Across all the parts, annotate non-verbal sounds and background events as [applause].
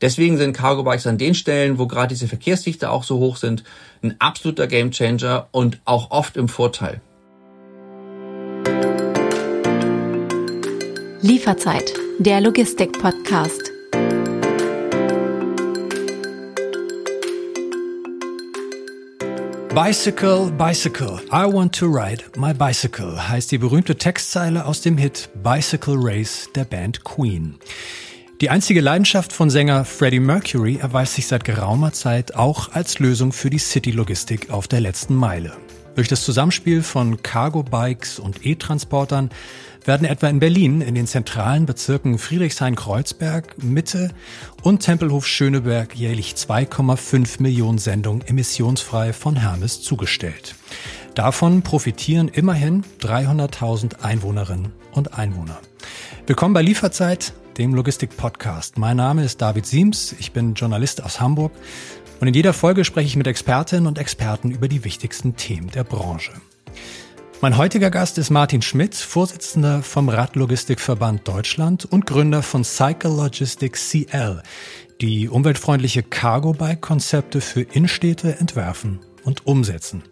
Deswegen sind Cargo Bikes an den Stellen, wo gerade diese Verkehrsdichte auch so hoch sind, ein absoluter Gamechanger und auch oft im Vorteil. Lieferzeit, der Logistik-Podcast. Bicycle, Bicycle, I want to ride my bicycle heißt die berühmte Textzeile aus dem Hit Bicycle Race der Band Queen. Die einzige Leidenschaft von Sänger Freddie Mercury erweist sich seit geraumer Zeit auch als Lösung für die City-Logistik auf der letzten Meile. Durch das Zusammenspiel von Cargo-Bikes und E-Transportern werden etwa in Berlin in den zentralen Bezirken Friedrichshain-Kreuzberg, Mitte und Tempelhof-Schöneberg jährlich 2,5 Millionen Sendungen emissionsfrei von Hermes zugestellt. Davon profitieren immerhin 300.000 Einwohnerinnen und Einwohner. Willkommen bei Lieferzeit, dem Logistik-Podcast. Mein Name ist David Siems, ich bin Journalist aus Hamburg und in jeder Folge spreche ich mit Expertinnen und Experten über die wichtigsten Themen der Branche. Mein heutiger Gast ist Martin Schmidt, Vorsitzender vom Radlogistikverband Deutschland und Gründer von Cycle Logistics CL, die umweltfreundliche Cargo-Bike-Konzepte für Innenstädte entwerfen und umsetzen.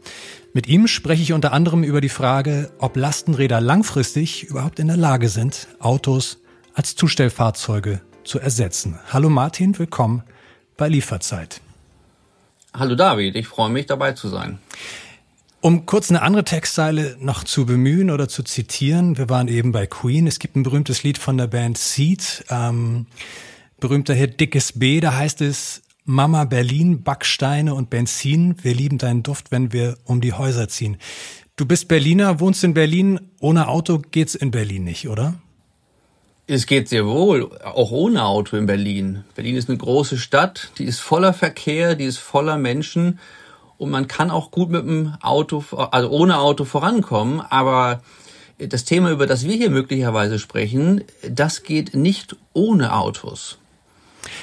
Mit ihm spreche ich unter anderem über die Frage, ob Lastenräder langfristig überhaupt in der Lage sind, Autos als Zustellfahrzeuge zu ersetzen. Hallo Martin, willkommen bei Lieferzeit. Hallo David, ich freue mich dabei zu sein. Um kurz eine andere Textzeile noch zu bemühen oder zu zitieren, wir waren eben bei Queen. Es gibt ein berühmtes Lied von der Band Seed, ähm, berühmter Hit Dickes B, da heißt es Mama Berlin, Backsteine und Benzin, wir lieben deinen Duft, wenn wir um die Häuser ziehen. Du bist Berliner, wohnst in Berlin, ohne Auto geht's in Berlin nicht, oder? Es geht sehr wohl, auch ohne Auto in Berlin. Berlin ist eine große Stadt, die ist voller Verkehr, die ist voller Menschen und man kann auch gut mit dem Auto, also ohne Auto vorankommen, aber das Thema, über das wir hier möglicherweise sprechen, das geht nicht ohne Autos.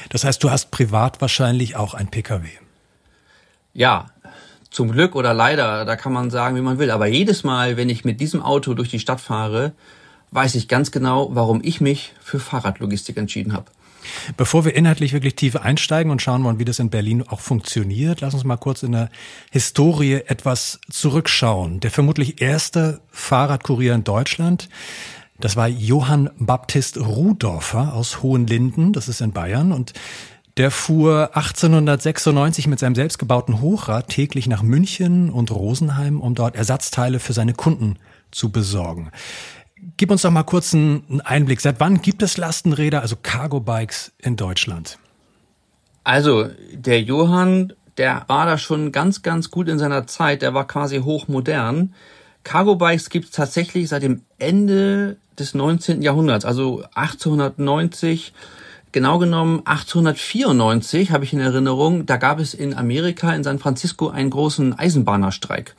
Das heißt, du hast privat wahrscheinlich auch ein Pkw. Ja, zum Glück oder leider, da kann man sagen, wie man will. Aber jedes Mal, wenn ich mit diesem Auto durch die Stadt fahre, weiß ich ganz genau, warum ich mich für Fahrradlogistik entschieden habe. Bevor wir inhaltlich wirklich tief einsteigen und schauen wollen, wie das in Berlin auch funktioniert, lass uns mal kurz in der Historie etwas zurückschauen. Der vermutlich erste Fahrradkurier in Deutschland, das war Johann Baptist Rudorfer aus Hohenlinden, das ist in Bayern und der fuhr 1896 mit seinem selbstgebauten Hochrad täglich nach München und Rosenheim, um dort Ersatzteile für seine Kunden zu besorgen. Gib uns doch mal kurz einen Einblick. Seit wann gibt es Lastenräder, also Cargo Bikes in Deutschland? Also, der Johann, der war da schon ganz, ganz gut in seiner Zeit. Der war quasi hochmodern. Cargo Bikes gibt es tatsächlich seit dem Ende des 19. Jahrhunderts, also 1890. Genau genommen 1894 habe ich in Erinnerung, da gab es in Amerika, in San Francisco, einen großen Eisenbahnerstreik.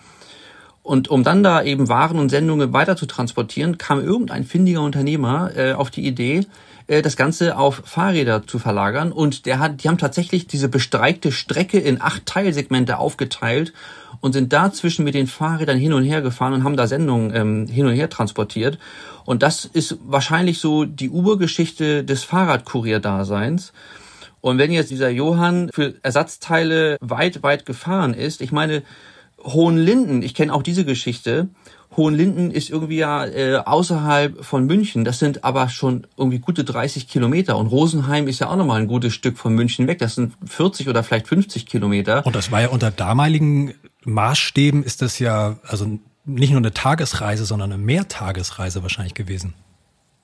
Und um dann da eben Waren und Sendungen weiter zu transportieren, kam irgendein findiger Unternehmer äh, auf die Idee, äh, das Ganze auf Fahrräder zu verlagern. Und der hat, die haben tatsächlich diese bestreikte Strecke in acht Teilsegmente aufgeteilt und sind dazwischen mit den Fahrrädern hin und her gefahren und haben da Sendungen ähm, hin und her transportiert. Und das ist wahrscheinlich so die Urgeschichte des Fahrradkurierdaseins. Und wenn jetzt dieser Johann für Ersatzteile weit, weit gefahren ist, ich meine, Hohenlinden, ich kenne auch diese Geschichte. Hohenlinden ist irgendwie ja äh, außerhalb von München. Das sind aber schon irgendwie gute 30 Kilometer. Und Rosenheim ist ja auch nochmal ein gutes Stück von München weg. Das sind 40 oder vielleicht 50 Kilometer. Und das war ja unter damaligen Maßstäben ist das ja also nicht nur eine Tagesreise, sondern eine Mehrtagesreise wahrscheinlich gewesen.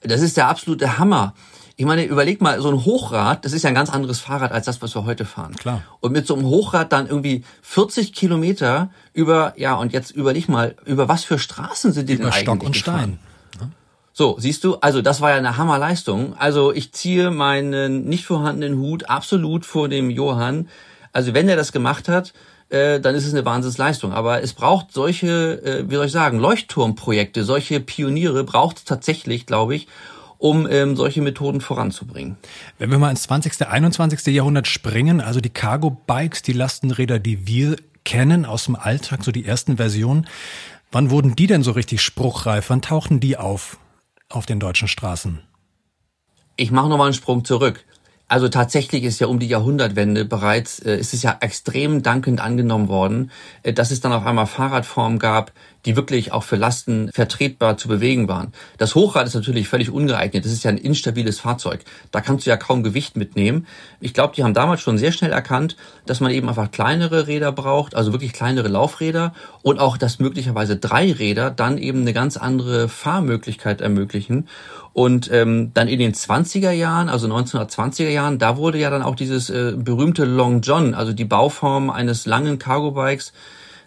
Das ist der absolute Hammer. Ich meine, überleg mal, so ein Hochrad, das ist ja ein ganz anderes Fahrrad als das, was wir heute fahren. Klar. Und mit so einem Hochrad dann irgendwie 40 Kilometer über, ja, und jetzt überleg mal, über was für Straßen sind die über denn eigentlich Stock und gefahren? Stein. So, siehst du, also das war ja eine Hammerleistung. Also ich ziehe meinen nicht vorhandenen Hut absolut vor dem Johann. Also wenn er das gemacht hat, äh, dann ist es eine Wahnsinnsleistung. Aber es braucht solche, äh, wie soll ich sagen, Leuchtturmprojekte, solche Pioniere braucht es tatsächlich, glaube ich, um ähm, solche Methoden voranzubringen. Wenn wir mal ins 20., 21. Jahrhundert springen, also die Cargo-Bikes, die Lastenräder, die wir kennen aus dem Alltag, so die ersten Versionen, wann wurden die denn so richtig spruchreif? Wann tauchten die auf auf den deutschen Straßen? Ich mache nochmal einen Sprung zurück. Also tatsächlich ist ja um die Jahrhundertwende bereits, äh, ist es ja extrem dankend angenommen worden, äh, dass es dann auf einmal Fahrradformen gab, die wirklich auch für Lasten vertretbar zu bewegen waren. Das Hochrad ist natürlich völlig ungeeignet. Das ist ja ein instabiles Fahrzeug. Da kannst du ja kaum Gewicht mitnehmen. Ich glaube, die haben damals schon sehr schnell erkannt, dass man eben einfach kleinere Räder braucht, also wirklich kleinere Laufräder und auch, dass möglicherweise drei Räder dann eben eine ganz andere Fahrmöglichkeit ermöglichen. Und ähm, dann in den 20er Jahren, also 1920er Jahren, da wurde ja dann auch dieses äh, berühmte Long John, also die Bauform eines langen Cargo-Bikes,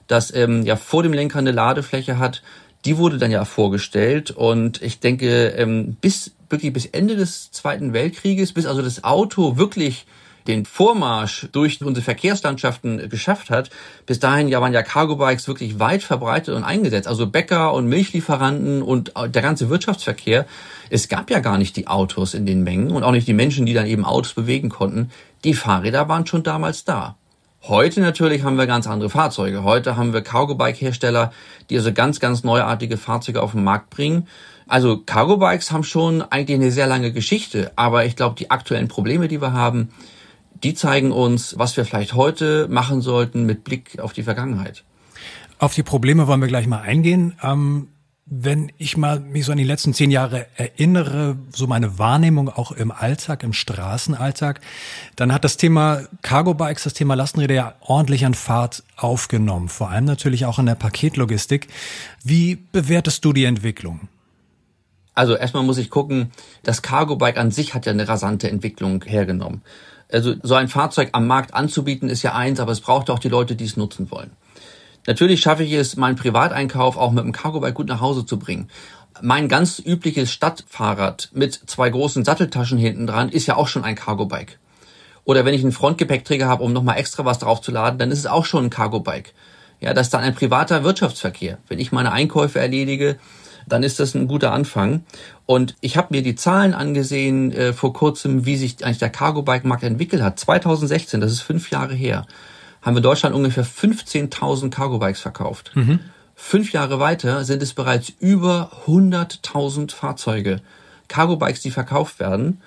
das ähm, ja vor dem Lenker eine Ladefläche hat, die wurde dann ja vorgestellt. Und ich denke, ähm, bis wirklich bis Ende des Zweiten Weltkrieges, bis also das Auto wirklich den Vormarsch durch unsere Verkehrslandschaften geschafft hat. Bis dahin ja waren ja Cargo-Bikes wirklich weit verbreitet und eingesetzt. Also Bäcker und Milchlieferanten und der ganze Wirtschaftsverkehr. Es gab ja gar nicht die Autos in den Mengen und auch nicht die Menschen, die dann eben Autos bewegen konnten. Die Fahrräder waren schon damals da. Heute natürlich haben wir ganz andere Fahrzeuge. Heute haben wir Cargo-Bike-Hersteller, die also ganz, ganz neuartige Fahrzeuge auf den Markt bringen. Also Cargo-Bikes haben schon eigentlich eine sehr lange Geschichte, aber ich glaube, die aktuellen Probleme, die wir haben, die zeigen uns, was wir vielleicht heute machen sollten mit Blick auf die Vergangenheit. Auf die Probleme wollen wir gleich mal eingehen. Ähm, wenn ich mal mich so an die letzten zehn Jahre erinnere, so meine Wahrnehmung auch im Alltag, im Straßenalltag, dann hat das Thema Cargo Bikes, das Thema Lastenräder ja ordentlich an Fahrt aufgenommen. Vor allem natürlich auch in der Paketlogistik. Wie bewertest du die Entwicklung? Also erstmal muss ich gucken, das Cargo Bike an sich hat ja eine rasante Entwicklung hergenommen. Also so ein Fahrzeug am Markt anzubieten ist ja eins, aber es braucht auch die Leute, die es nutzen wollen. Natürlich schaffe ich es, meinen Privateinkauf auch mit dem Cargo-Bike gut nach Hause zu bringen. Mein ganz übliches Stadtfahrrad mit zwei großen Satteltaschen hinten dran ist ja auch schon ein Cargo-Bike. Oder wenn ich einen Frontgepäckträger habe, um nochmal extra was draufzuladen, dann ist es auch schon ein Cargo-Bike. Ja, das ist dann ein privater Wirtschaftsverkehr. Wenn ich meine Einkäufe erledige, dann ist das ein guter Anfang. Und ich habe mir die Zahlen angesehen äh, vor kurzem, wie sich eigentlich der Cargo-Bike-Markt entwickelt hat. 2016, das ist fünf Jahre her, haben wir in Deutschland ungefähr 15.000 Cargo-Bikes verkauft. Mhm. Fünf Jahre weiter sind es bereits über 100.000 Fahrzeuge, Cargo-Bikes, die verkauft werden.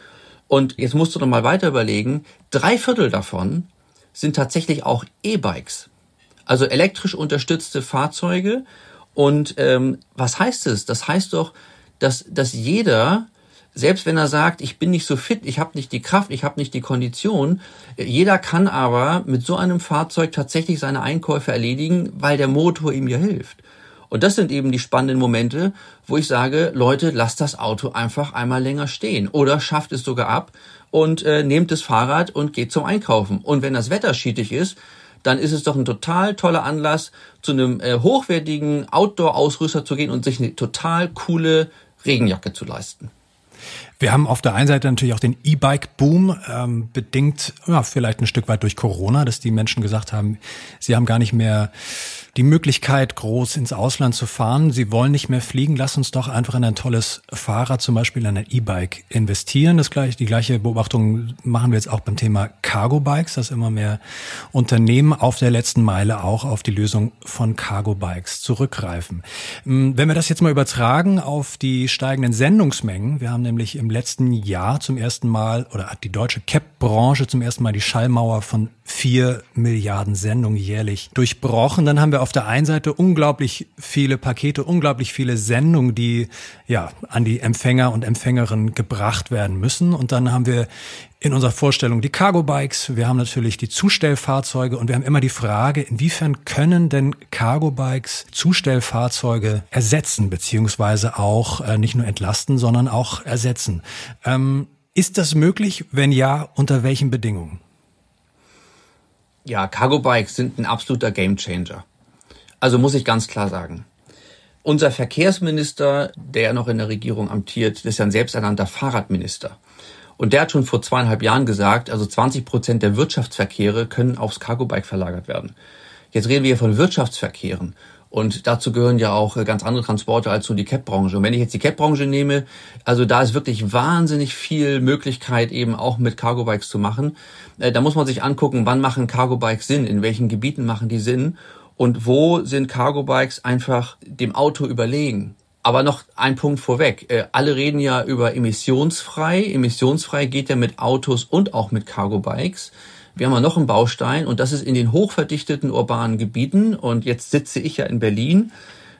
Und jetzt musst du noch mal weiter überlegen, drei Viertel davon sind tatsächlich auch E-Bikes. Also elektrisch unterstützte Fahrzeuge, und ähm, was heißt es? Das heißt doch, dass, dass jeder, selbst wenn er sagt, ich bin nicht so fit, ich habe nicht die Kraft, ich habe nicht die Kondition, jeder kann aber mit so einem Fahrzeug tatsächlich seine Einkäufe erledigen, weil der Motor ihm ja hilft. Und das sind eben die spannenden Momente, wo ich sage, Leute, lasst das Auto einfach einmal länger stehen oder schafft es sogar ab und äh, nehmt das Fahrrad und geht zum Einkaufen. Und wenn das Wetter schietig ist, dann ist es doch ein total toller Anlass, zu einem äh, hochwertigen Outdoor-Ausrüster zu gehen und sich eine total coole Regenjacke zu leisten. Wir haben auf der einen Seite natürlich auch den E-Bike-Boom, ähm, bedingt ja, vielleicht ein Stück weit durch Corona, dass die Menschen gesagt haben, sie haben gar nicht mehr die Möglichkeit, groß ins Ausland zu fahren. Sie wollen nicht mehr fliegen. Lass uns doch einfach in ein tolles Fahrrad, zum Beispiel in ein E-Bike investieren. Das gleiche, die gleiche Beobachtung machen wir jetzt auch beim Thema Cargo-Bikes, dass immer mehr Unternehmen auf der letzten Meile auch auf die Lösung von Cargo-Bikes zurückgreifen. Hm, wenn wir das jetzt mal übertragen auf die steigenden Sendungsmengen. Wir haben nämlich im letzten Jahr zum ersten Mal oder hat die deutsche CAP-Branche zum ersten Mal die Schallmauer von vier Milliarden Sendungen jährlich durchbrochen. Dann haben wir auf der einen Seite unglaublich viele Pakete, unglaublich viele Sendungen, die ja an die Empfänger und Empfängerinnen gebracht werden müssen. Und dann haben wir in unserer Vorstellung die Cargo Bikes, wir haben natürlich die Zustellfahrzeuge und wir haben immer die Frage, inwiefern können denn Cargo Bikes Zustellfahrzeuge ersetzen, beziehungsweise auch äh, nicht nur entlasten, sondern auch ersetzen. Ähm, ist das möglich? Wenn ja, unter welchen Bedingungen? Ja, Cargo Bikes sind ein absoluter Gamechanger. Also muss ich ganz klar sagen. Unser Verkehrsminister, der noch in der Regierung amtiert, ist ja ein selbsternannter Fahrradminister. Und der hat schon vor zweieinhalb Jahren gesagt, also 20 Prozent der Wirtschaftsverkehre können aufs Cargo Bike verlagert werden. Jetzt reden wir von Wirtschaftsverkehren. Und dazu gehören ja auch äh, ganz andere Transporte als nur die Cap-Branche. Und wenn ich jetzt die Cap-Branche nehme, also da ist wirklich wahnsinnig viel Möglichkeit eben auch mit Cargo-Bikes zu machen. Äh, da muss man sich angucken, wann machen Cargo-Bikes Sinn, in welchen Gebieten machen die Sinn und wo sind Cargo-Bikes einfach dem Auto überlegen. Aber noch ein Punkt vorweg. Äh, alle reden ja über emissionsfrei. Emissionsfrei geht ja mit Autos und auch mit Cargo-Bikes. Wir haben ja noch einen Baustein und das ist in den hochverdichteten urbanen Gebieten. Und jetzt sitze ich ja in Berlin.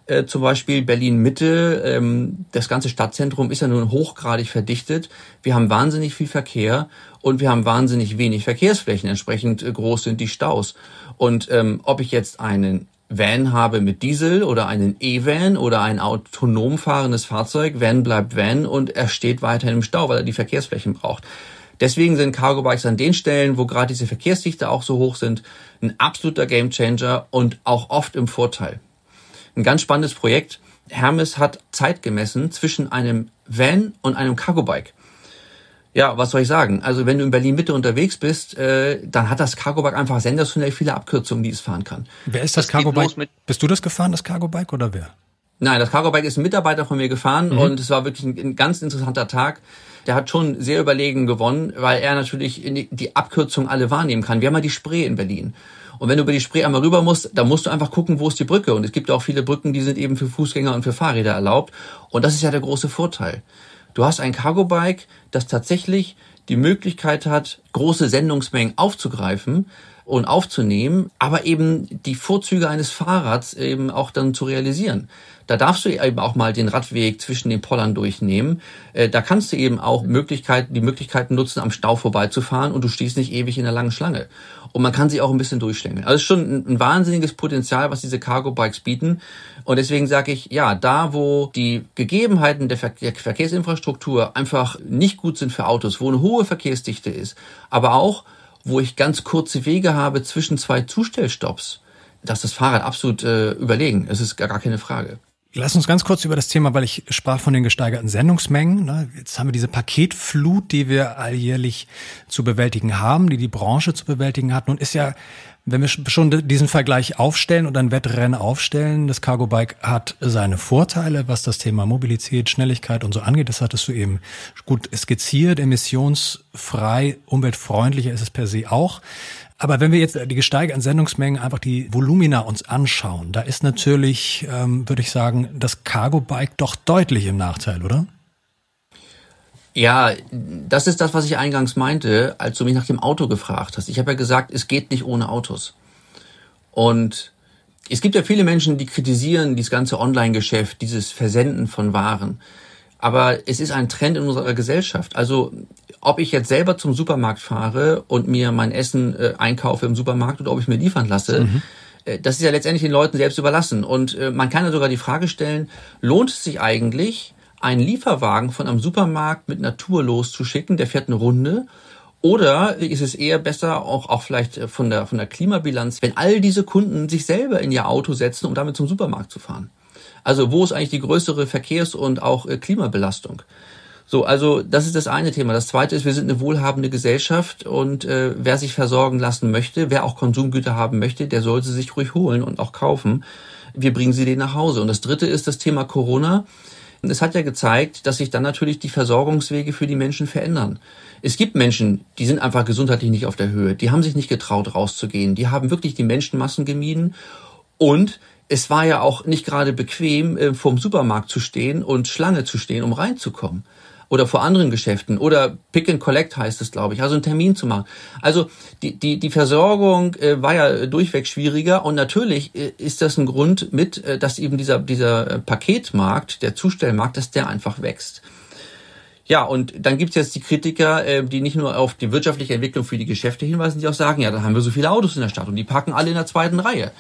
Äh, zum Beispiel Berlin Mitte, ähm, das ganze Stadtzentrum ist ja nun hochgradig verdichtet. Wir haben wahnsinnig viel Verkehr und wir haben wahnsinnig wenig Verkehrsflächen. Entsprechend äh, groß sind die Staus. Und ähm, ob ich jetzt einen Van habe mit Diesel oder einen E-Van oder ein autonom fahrendes Fahrzeug, Van bleibt Van und er steht weiterhin im Stau, weil er die Verkehrsflächen braucht. Deswegen sind Cargo Bikes an den Stellen, wo gerade diese Verkehrsdichte auch so hoch sind, ein absoluter Gamechanger und auch oft im Vorteil. Ein ganz spannendes Projekt. Hermes hat Zeit gemessen zwischen einem Van und einem Cargo Bike. Ja, was soll ich sagen? Also wenn du in Berlin Mitte unterwegs bist, äh, dann hat das Cargo Bike einfach sensationell viele Abkürzungen, die es fahren kann. Wer ist das, das Cargo Bike? Bist du das gefahren, das Cargo Bike oder wer? Nein, das Cargo Bike ist ein Mitarbeiter von mir gefahren mhm. und es war wirklich ein, ein, ganz interessanter Tag. Der hat schon sehr überlegen gewonnen, weil er natürlich die Abkürzung alle wahrnehmen kann. Wir haben ja die Spree in Berlin. Und wenn du über die Spree einmal rüber musst, dann musst du einfach gucken, wo ist die Brücke. Und es gibt auch viele Brücken, die sind eben für Fußgänger und für Fahrräder erlaubt. Und das ist ja der große Vorteil. Du hast ein Cargo-Bike, das tatsächlich die Möglichkeit hat, große Sendungsmengen aufzugreifen und aufzunehmen, aber eben die Vorzüge eines Fahrrads eben auch dann zu realisieren. Da darfst du eben auch mal den Radweg zwischen den Pollern durchnehmen. Äh, da kannst du eben auch Möglichkeiten, die Möglichkeiten nutzen, am Stau vorbeizufahren und du stehst nicht ewig in der langen Schlange. Und man kann sie auch ein bisschen durchschlängeln. Also schon ein, ein wahnsinniges Potenzial, was diese Cargo Bikes bieten. Und deswegen sage ich, ja, da wo die Gegebenheiten der, Ver der Verkehrsinfrastruktur einfach nicht gut sind für Autos, wo eine hohe Verkehrsdichte ist, aber auch wo ich ganz kurze Wege habe zwischen zwei Zustellstopps, dass das Fahrrad absolut äh, überlegen. Es ist gar, keine Frage. Lass uns ganz kurz über das Thema, weil ich sprach von den gesteigerten Sendungsmengen. Ne? Jetzt haben wir diese Paketflut, die wir alljährlich zu bewältigen haben, die die Branche zu bewältigen hat. Nun ist ja, wenn wir schon diesen Vergleich aufstellen und ein Wettrennen aufstellen, das Cargo Bike hat seine Vorteile, was das Thema Mobilität, Schnelligkeit und so angeht. Das hattest du eben gut skizziert. Emissionsfrei, umweltfreundlicher ist es per se auch. Aber wenn wir jetzt die gesteigerten Sendungsmengen einfach die Volumina uns anschauen, da ist natürlich, ähm, würde ich sagen, das Cargo Bike doch deutlich im Nachteil, oder? Ja, das ist das, was ich eingangs meinte, als du mich nach dem Auto gefragt hast. Ich habe ja gesagt, es geht nicht ohne Autos. Und es gibt ja viele Menschen, die kritisieren dieses ganze Online-Geschäft, dieses Versenden von Waren. Aber es ist ein Trend in unserer Gesellschaft. Also ob ich jetzt selber zum Supermarkt fahre und mir mein Essen äh, einkaufe im Supermarkt oder ob ich mir liefern lasse, mhm. äh, das ist ja letztendlich den Leuten selbst überlassen. Und äh, man kann ja sogar die Frage stellen, lohnt es sich eigentlich, einen Lieferwagen von einem Supermarkt mit Natur loszuschicken, der fährt eine Runde, oder ist es eher besser, auch, auch vielleicht von der, von der Klimabilanz, wenn all diese Kunden sich selber in ihr Auto setzen, um damit zum Supermarkt zu fahren? Also wo ist eigentlich die größere Verkehrs- und auch äh, Klimabelastung? So, also das ist das eine Thema. Das zweite ist, wir sind eine wohlhabende Gesellschaft und äh, wer sich versorgen lassen möchte, wer auch Konsumgüter haben möchte, der soll sie sich ruhig holen und auch kaufen. Wir bringen sie denen nach Hause. Und das dritte ist das Thema Corona. Es hat ja gezeigt, dass sich dann natürlich die Versorgungswege für die Menschen verändern. Es gibt Menschen, die sind einfach gesundheitlich nicht auf der Höhe. Die haben sich nicht getraut, rauszugehen. Die haben wirklich die Menschenmassen gemieden. Und es war ja auch nicht gerade bequem, äh, vorm Supermarkt zu stehen und Schlange zu stehen, um reinzukommen. Oder vor anderen Geschäften. Oder Pick and Collect heißt es, glaube ich. Also einen Termin zu machen. Also die, die, die Versorgung äh, war ja durchweg schwieriger. Und natürlich äh, ist das ein Grund mit, äh, dass eben dieser, dieser äh, Paketmarkt, der Zustellmarkt, dass der einfach wächst. Ja, und dann gibt's jetzt die Kritiker, äh, die nicht nur auf die wirtschaftliche Entwicklung für die Geschäfte hinweisen, die auch sagen, ja, da haben wir so viele Autos in der Stadt und die parken alle in der zweiten Reihe.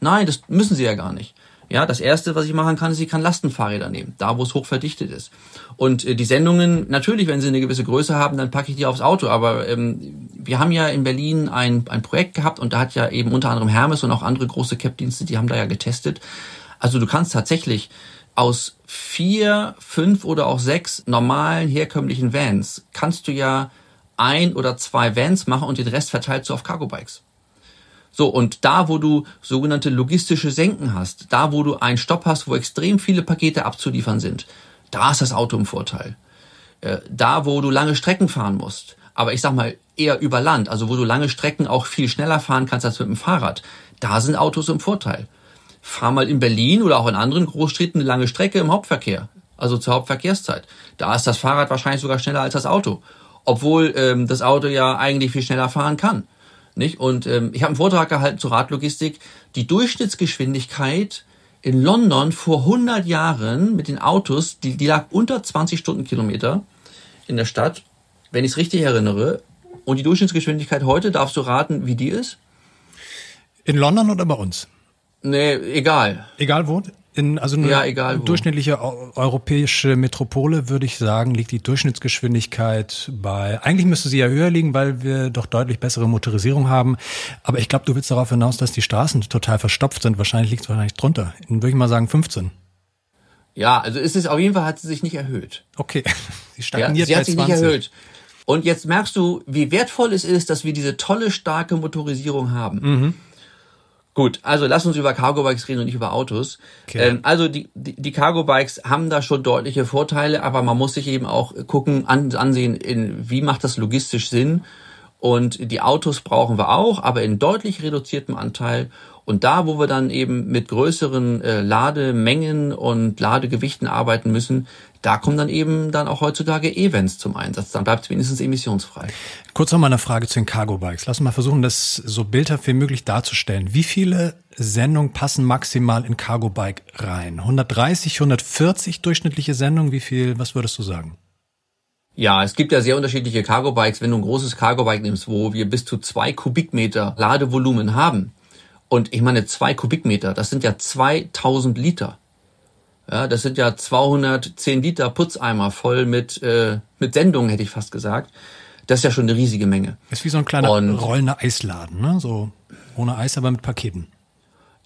Nein, das müssen sie ja gar nicht. Ja, das erste, was ich machen kann, ist, ich kann Lastenfahrräder nehmen, da wo es hoch verdichtet ist. Und äh, die Sendungen, natürlich, wenn sie eine gewisse Größe haben, dann packe ich die aufs Auto. Aber ähm, wir haben ja in Berlin ein, ein Projekt gehabt und da hat ja eben unter anderem Hermes und auch andere große Cap-Dienste, die haben da ja getestet. Also du kannst tatsächlich aus vier, fünf oder auch sechs normalen herkömmlichen Vans kannst du ja ein oder zwei Vans machen und den Rest verteilst du auf Cargo-Bikes. So, und da, wo du sogenannte logistische Senken hast, da, wo du einen Stopp hast, wo extrem viele Pakete abzuliefern sind, da ist das Auto im Vorteil. Äh, da, wo du lange Strecken fahren musst, aber ich sag mal eher über Land, also wo du lange Strecken auch viel schneller fahren kannst als mit dem Fahrrad, da sind Autos im Vorteil. fahr mal in Berlin oder auch in anderen Großstädten eine lange Strecke im Hauptverkehr, also zur Hauptverkehrszeit. Da ist das Fahrrad wahrscheinlich sogar schneller als das Auto, obwohl ähm, das Auto ja eigentlich viel schneller fahren kann. Nicht? Und ähm, ich habe einen Vortrag gehalten zur Radlogistik. Die Durchschnittsgeschwindigkeit in London vor 100 Jahren mit den Autos, die, die lag unter 20 Stundenkilometer in der Stadt, wenn ich es richtig erinnere. Und die Durchschnittsgeschwindigkeit heute, darfst du raten, wie die ist? In London oder bei uns? Nee, egal. Egal wo? In, also eine Ja, egal wo. durchschnittliche eu- europäische Metropole, würde ich sagen, liegt die Durchschnittsgeschwindigkeit bei, eigentlich müsste sie ja höher liegen, weil wir doch deutlich bessere Motorisierung haben. Aber ich glaube, du willst darauf hinaus, dass die Straßen total verstopft sind. Wahrscheinlich liegt es wahrscheinlich drunter. Dann würde ich mal sagen 15. Ja, also ist es auf jeden Fall hat sie sich nicht erhöht. Okay. [laughs] Sie Ja, stagniert sie bei hat sich 20. nicht erhöht. Und jetzt merkst du, wie wertvoll es ist, dass wir diese tolle, starke Motorisierung haben. Mhm. Gut, also lass uns über Cargo-Bikes reden und nicht über Autos. Okay. Ähm, also die, die, die Cargo-Bikes haben da schon deutliche Vorteile, aber man muss sich eben auch gucken, an, ansehen, in, wie macht das logistisch Sinn. Und die Autos brauchen wir auch, aber in deutlich reduziertem Anteil. Und da, wo wir dann eben mit größeren äh, Lademengen und Ladegewichten arbeiten müssen, da kommen dann eben dann auch heutzutage Events zum Einsatz. Dann bleibt es wenigstens emissionsfrei. Kurz noch mal eine Frage zu den Cargo Bikes. Lass uns mal versuchen, das so bildhaft wie möglich darzustellen. Wie viele Sendungen passen maximal in Cargo Bike rein? 130, 140 durchschnittliche Sendungen? Wie viel, was würdest du sagen? Ja, es gibt ja sehr unterschiedliche Cargo-Bikes. Wenn du ein großes Cargo-Bike nimmst, wo wir bis zu zwei Kubikmeter Ladevolumen haben, und ich meine zwei Kubikmeter, das sind ja 2000 Liter. Ja, das sind ja 210 Liter Putzeimer voll mit, äh, mit Sendungen, hätte ich fast gesagt. Das ist ja schon eine riesige Menge. Ist wie so ein kleiner Und- rollender Eisladen, ne? So ohne Eis, aber mit Paketen.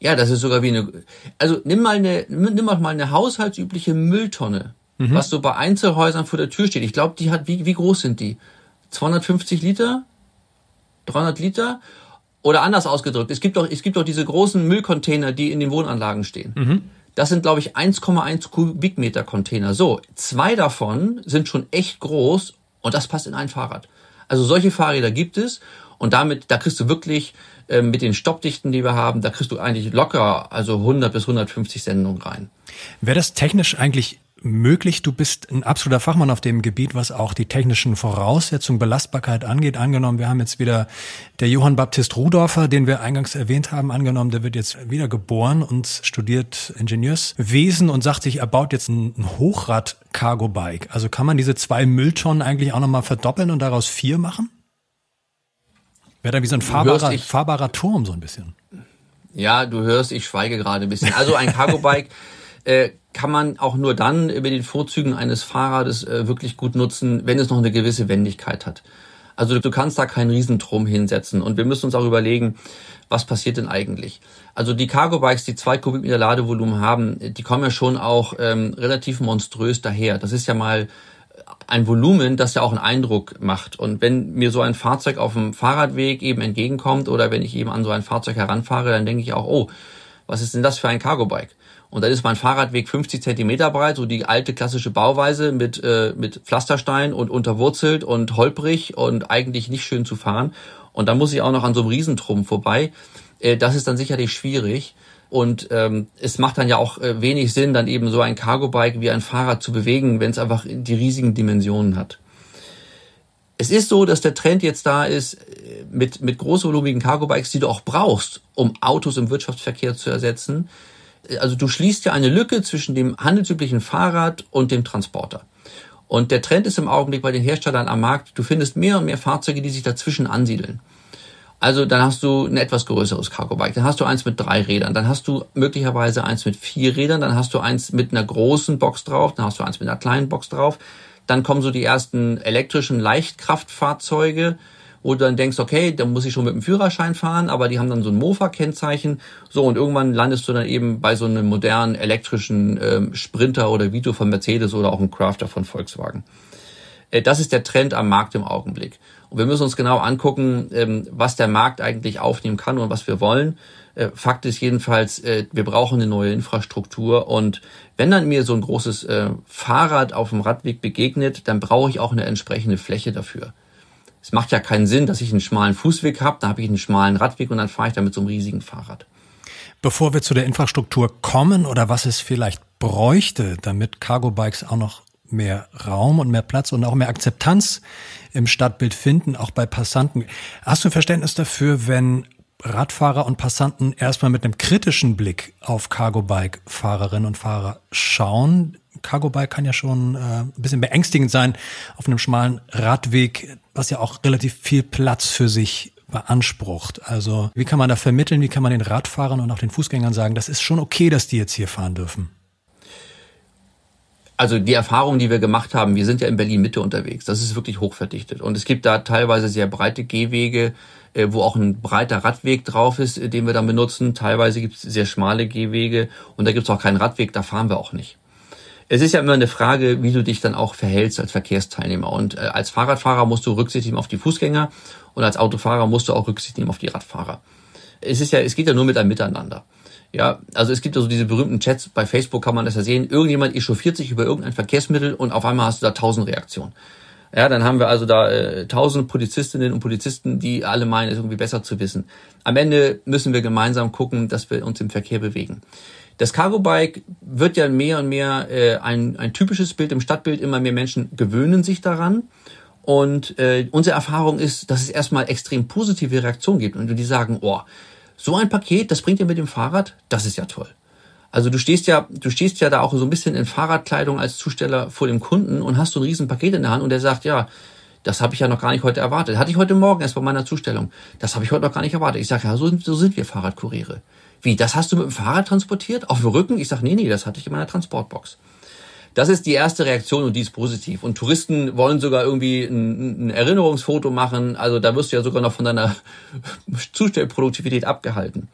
Ja, das ist sogar wie eine, also nimm mal eine, nimm mal eine haushaltsübliche Mülltonne, was so bei Einzelhäusern vor der Tür steht. Ich glaube, die hat, wie, wie groß sind die? 250 Liter? 300 Liter? Oder anders ausgedrückt, es gibt doch, es gibt doch diese großen Müllcontainer, die in den Wohnanlagen stehen. Das sind, glaube ich, 1,1 Kubikmeter Container. So, zwei davon sind schon echt groß und das passt in ein Fahrrad. Also solche Fahrräder gibt es und damit, da kriegst du wirklich äh, mit den Stoppdichten, die wir haben, da kriegst du eigentlich locker also 100 bis 150 Sendungen rein. Wäre das technisch eigentlich möglich? Du bist ein absoluter Fachmann auf dem Gebiet, was auch die technischen Voraussetzungen, Belastbarkeit angeht. Angenommen, wir haben jetzt wieder der Johann Baptist Rudorfer, den wir eingangs erwähnt haben, angenommen, der wird jetzt wieder geboren und studiert Ingenieurswesen und sagt sich, er baut jetzt ein Hochrad-Cargo-Bike. Also kann man diese zwei Mülltonnen eigentlich auch nochmal verdoppeln und daraus vier machen? Wäre dann wie so ein fahrbarer, fahrbarer Turm so ein bisschen. Ja, du hörst, ich schweige gerade ein bisschen. Also ein [laughs] Cargo-Bike äh, kann man auch nur dann über den Vorzügen eines Fahrrades äh, wirklich gut nutzen, wenn es noch eine gewisse Wendigkeit hat. Also du kannst da keinen Riesentrum hinsetzen. Und wir müssen uns auch überlegen, was passiert denn eigentlich? Also die Cargo-Bikes, die zwei Kubikmeter Ladevolumen haben, die kommen ja schon auch ähm, relativ monströs daher. Das ist ja mal ein Volumen, das ja auch einen Eindruck macht. Und wenn mir so ein Fahrzeug auf dem Fahrradweg eben entgegenkommt oder wenn ich eben an so ein Fahrzeug heranfahre, dann denke ich auch, oh, was ist denn das für ein Cargo-Bike? Und dann ist mein Fahrradweg 50 Zentimeter breit, so die alte klassische Bauweise mit, äh, mit Pflasterstein und unterwurzelt und holprig und eigentlich nicht schön zu fahren. Und dann muss ich auch noch an so einem Riesentrum vorbei. Äh, das ist dann sicherlich schwierig. Und ähm, es macht dann ja auch äh, wenig Sinn, dann eben so ein Cargo-Bike wie ein Fahrrad zu bewegen, wenn es einfach die riesigen Dimensionen hat. Es ist so, dass der Trend jetzt da ist, äh, mit, mit großvolumigen Cargo-Bikes, die du auch brauchst, um Autos im Wirtschaftsverkehr zu ersetzen. Also du schließt ja eine Lücke zwischen dem handelsüblichen Fahrrad und dem Transporter. Und der Trend ist im Augenblick bei den Herstellern am Markt, du findest mehr und mehr Fahrzeuge, die sich dazwischen ansiedeln. Also dann hast du ein etwas größeres Cargo-Bike, dann hast du eins mit drei Rädern, dann hast du möglicherweise eins mit vier Rädern, dann hast du eins mit einer großen Box drauf, dann hast du eins mit einer kleinen Box drauf. Dann kommen so die ersten elektrischen Leichtkraftfahrzeuge, wo du dann denkst, okay, da muss ich schon mit dem Führerschein fahren, aber die haben dann so ein Mofa-Kennzeichen. So, und irgendwann landest du dann eben bei so einem modernen elektrischen ähm, Sprinter oder Vito von Mercedes oder auch einem Crafter von Volkswagen. Äh, Das ist der Trend am Markt im Augenblick. Und wir müssen uns genau angucken, ähm, was der Markt eigentlich aufnehmen kann und was wir wollen. Äh, Fakt ist jedenfalls, äh, wir brauchen eine neue Infrastruktur. Und wenn dann mir so ein großes äh, Fahrrad auf dem Radweg begegnet, dann brauche ich auch eine entsprechende Fläche dafür. Es macht ja keinen Sinn, dass ich einen schmalen Fußweg habe, da habe ich einen schmalen Radweg und dann fahre ich da mit so einem riesigen Fahrrad. Bevor wir zu der Infrastruktur kommen oder was es vielleicht bräuchte, damit Cargo Bikes auch noch mehr Raum und mehr Platz und auch mehr Akzeptanz im Stadtbild finden, auch bei Passanten. Hast du Verständnis dafür, wenn Radfahrer und Passanten erstmal mit einem kritischen Blick auf Cargo-Bike-Fahrerinnen und Fahrer schauen? Cargo-Bike kann ja schon äh, ein bisschen beängstigend sein auf einem schmalen Radweg, was ja auch relativ viel Platz für sich beansprucht. Also wie kann man da vermitteln, wie kann man den Radfahrern und auch den Fußgängern sagen, das ist schon okay, dass die jetzt hier fahren dürfen? Also die Erfahrung, die wir gemacht haben, wir sind ja in Berlin Mitte unterwegs. Das ist wirklich hochverdichtet. Und es gibt da teilweise sehr breite Gehwege, äh, wo auch ein breiter Radweg drauf ist, äh, den wir dann benutzen. Teilweise gibt es sehr schmale Gehwege und da gibt es auch keinen Radweg, da fahren wir auch nicht. Es ist ja immer eine Frage, wie du dich dann auch verhältst als Verkehrsteilnehmer. Und äh, als Fahrradfahrer musst du Rücksicht nehmen auf die Fußgänger und als Autofahrer musst du auch Rücksicht nehmen auf die Radfahrer. Es ist ja, es geht ja nur mit einem Miteinander. Ja, also es gibt also diese berühmten Chats, bei Facebook kann man das ja sehen, irgendjemand echauffiert sich über irgendein Verkehrsmittel und auf einmal hast du da tausend Reaktionen. Ja, dann haben wir also da äh, tausend Polizistinnen und Polizisten, die alle meinen, es irgendwie besser zu wissen. Am Ende müssen wir gemeinsam gucken, dass wir uns im Verkehr bewegen. Das Cargo Bike wird ja mehr und mehr äh, ein, ein typisches Bild im Stadtbild. Immer mehr Menschen gewöhnen sich daran. Und äh, unsere Erfahrung ist, dass es erstmal extrem positive Reaktionen gibt und die sagen, oh, so ein Paket, das bringt ihr mit dem Fahrrad, das ist ja toll. Also du stehst ja, du stehst ja da auch so ein bisschen in Fahrradkleidung als Zusteller vor dem Kunden und hast so ein riesen Paket in der Hand und der sagt, ja, das habe ich ja noch gar nicht heute erwartet. Hatte ich heute Morgen erst bei meiner Zustellung. Das habe ich heute noch gar nicht erwartet. Ich sage, ja, so, so sind wir Fahrradkuriere. Wie, das hast du mit dem Fahrrad transportiert? Auf dem Rücken? Ich sage, nee, nee, das hatte ich in meiner Transportbox. Das ist die erste Reaktion und die ist positiv. Und Touristen wollen sogar irgendwie ein, ein Erinnerungsfoto machen. Also da wirst du ja sogar noch von deiner [laughs] Zustellproduktivität abgehalten.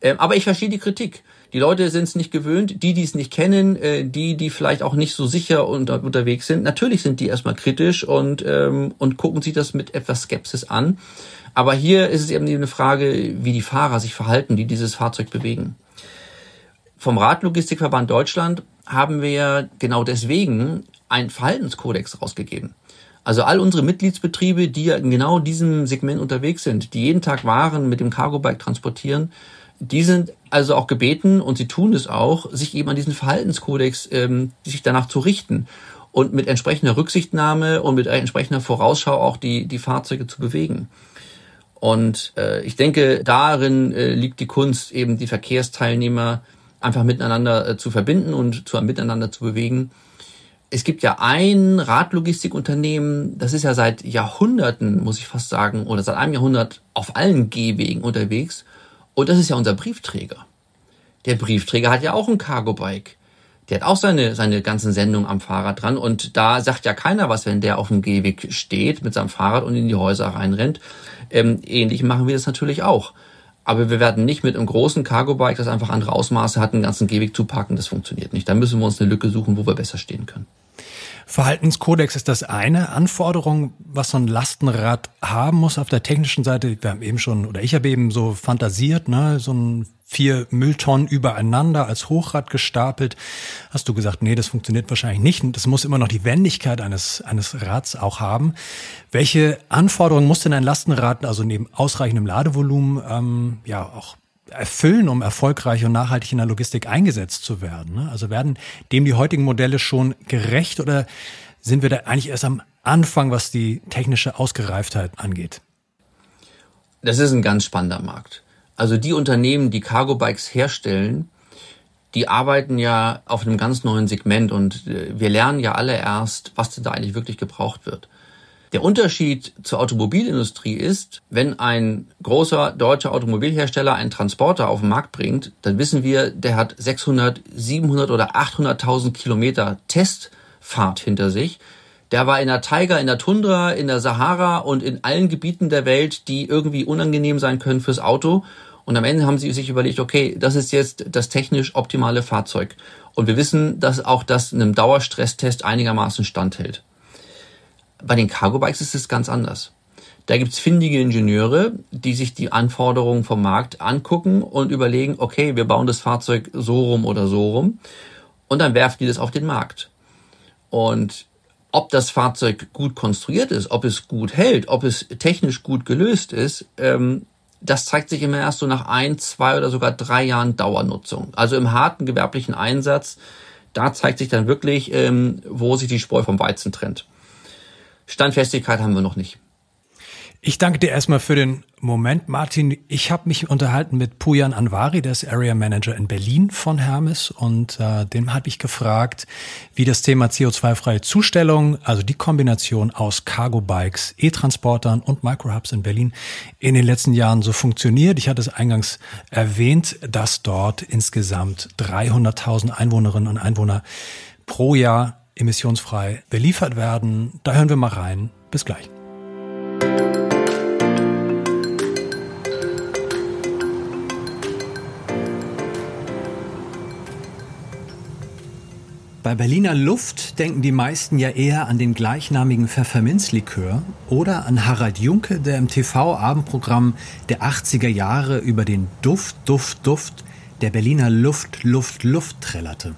Ähm, aber ich verstehe die Kritik. Die Leute sind es nicht gewöhnt, die, die es nicht kennen, äh, die, die vielleicht auch nicht so sicher unter, unterwegs sind. Natürlich sind die erstmal kritisch und, ähm, und gucken sich das mit etwas Skepsis an. Aber hier ist es eben eine Frage, wie die Fahrer sich verhalten, die dieses Fahrzeug bewegen. Vom Radlogistikverband Deutschland haben wir genau deswegen einen Verhaltenskodex rausgegeben. Also all unsere Mitgliedsbetriebe, die ja in genau diesem Segment unterwegs sind, die jeden Tag Waren mit dem Cargo-Bike transportieren, die sind also auch gebeten, und sie tun es auch, sich eben an diesen Verhaltenskodex, ähm, sich danach zu richten und mit entsprechender Rücksichtnahme und mit entsprechender Vorausschau auch die, die Fahrzeuge zu bewegen. Und äh, ich denke, darin äh, liegt die Kunst, eben die Verkehrsteilnehmer einfach miteinander äh, zu verbinden und zu Miteinander zu bewegen. Es gibt ja ein Radlogistikunternehmen, das ist ja seit Jahrhunderten, muss ich fast sagen, oder seit einem Jahrhundert auf allen Gehwegen unterwegs. Und das ist ja unser Briefträger. Der Briefträger hat ja auch ein Cargo-Bike. Der hat auch seine, seine ganzen Sendungen am Fahrrad dran. Und da sagt ja keiner was, wenn der auf dem Gehweg steht mit seinem Fahrrad und in die Häuser reinrennt. Ähm, ähnlich machen wir das natürlich auch. Aber wir werden nicht mit einem großen Cargo-Bike, das einfach andere Ausmaße hat, einen ganzen Gehweg zupacken. Das funktioniert nicht. Da müssen wir uns eine Lücke suchen, wo wir besser stehen können. Verhaltenskodex ist das eine Anforderung, was so ein Lastenrad haben muss auf der technischen Seite. Wir haben eben schon, oder ich habe eben so fantasiert, ne, so ein vier Mülltonnen übereinander als Hochrad gestapelt. Hast du gesagt, nee, das funktioniert wahrscheinlich nicht. Das muss immer noch die Wendigkeit eines, eines Rads auch haben. Welche Anforderungen muss denn ein Lastenrad, also neben ausreichendem Ladevolumen, ähm, ja auch erfüllen, um erfolgreich und nachhaltig in der Logistik eingesetzt zu werden? Ne? Also werden dem die heutigen Modelle schon gerecht oder sind wir da eigentlich erst am Anfang, was die technische Ausgereiftheit angeht? Das ist ein ganz spannender Markt. Also die Unternehmen, die Cargo Bikes herstellen, die arbeiten ja auf einem ganz neuen Segment und äh, wir lernen ja alle erst, was denn da eigentlich wirklich gebraucht wird. Der Unterschied zur Automobilindustrie ist, wenn ein großer deutscher Automobilhersteller einen Transporter auf den Markt bringt, dann wissen wir, der hat 600, 700 oder 800.000 Kilometer Testfahrt hinter sich. Der war in der Tiger, in der Tundra, in der Sahara und in allen Gebieten der Welt, die irgendwie unangenehm sein können fürs Auto. Und am Ende haben sie sich überlegt, okay, das ist jetzt das technisch optimale Fahrzeug. Und wir wissen, dass auch das einem Dauerstresstest einigermaßen standhält. Bei den Cargo Bikes ist es ganz anders. Da gibt's findige Ingenieure, die sich die Anforderungen vom Markt angucken und überlegen, okay, wir bauen das Fahrzeug so rum oder so rum. Und dann werfen die das auf den Markt. Und ob das Fahrzeug gut konstruiert ist, ob es gut hält, ob es technisch gut gelöst ist, ähm, das zeigt sich immer erst so nach ein, zwei oder sogar drei Jahren Dauernutzung. Also im harten gewerblichen Einsatz, da zeigt sich dann wirklich, ähm, wo sich die Spreu vom Weizen trennt. Standfestigkeit haben wir noch nicht. Ich danke dir erstmal für den Moment, Martin. Ich habe mich unterhalten mit Pujan Anvari, der ist Area Manager in Berlin von Hermes und äh, dem habe ich gefragt, wie das Thema CO2-freie Zustellung, also die Kombination aus Cargo-Bikes, E-Transportern und Microhubs in Berlin in den letzten Jahren so funktioniert. Ich hatte es eingangs erwähnt, dass dort insgesamt 300.000 Einwohnerinnen und Einwohner pro Jahr emissionsfrei beliefert werden. Da hören wir mal rein. Bis gleich. Bei Berliner Luft denken die meisten ja eher an den gleichnamigen Pfefferminzlikör oder an Harald Junke, der im TV-Abendprogramm der 80er Jahre über den Duft, Duft, Duft der Berliner Luft, Luft, Luft trällerte.